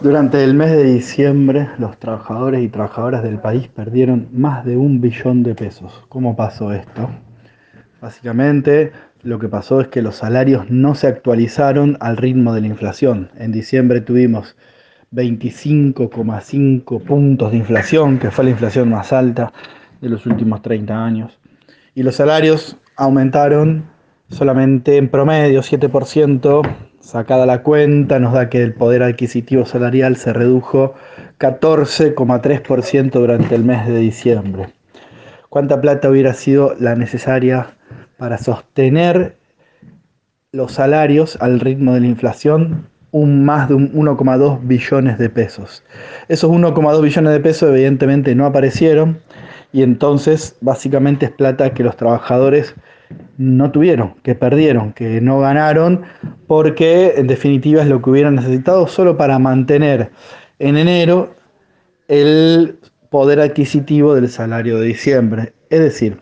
Durante el mes de diciembre, los trabajadores y trabajadoras del país perdieron más de un billón de pesos. ¿Cómo pasó esto? Básicamente, lo que pasó es que los salarios no se actualizaron al ritmo de la inflación. En diciembre tuvimos 25,5 puntos de inflación, que fue la inflación más alta de los últimos 30 años. Y los salarios aumentaron solamente en promedio 7% Sacada la cuenta, nos da que el poder adquisitivo salarial se redujo 14,3% durante el mes de diciembre. ¿Cuánta plata hubiera sido la necesaria para sostener los salarios al ritmo de la inflación? Un más de 1,2 billones de pesos. Esos 1,2 billones de pesos evidentemente no aparecieron y entonces básicamente es plata que los trabajadores no tuvieron, que perdieron, que no ganaron, porque en definitiva es lo que hubieran necesitado solo para mantener en enero el poder adquisitivo del salario de diciembre. Es decir,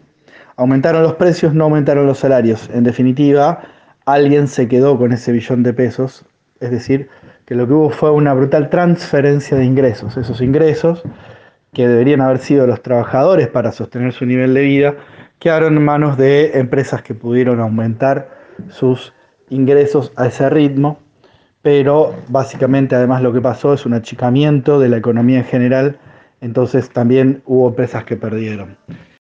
aumentaron los precios, no aumentaron los salarios. En definitiva, alguien se quedó con ese billón de pesos, es decir, que lo que hubo fue una brutal transferencia de ingresos. Esos ingresos que deberían haber sido los trabajadores para sostener su nivel de vida, quedaron en manos de empresas que pudieron aumentar sus ingresos a ese ritmo, pero básicamente además lo que pasó es un achicamiento de la economía en general, entonces también hubo empresas que perdieron.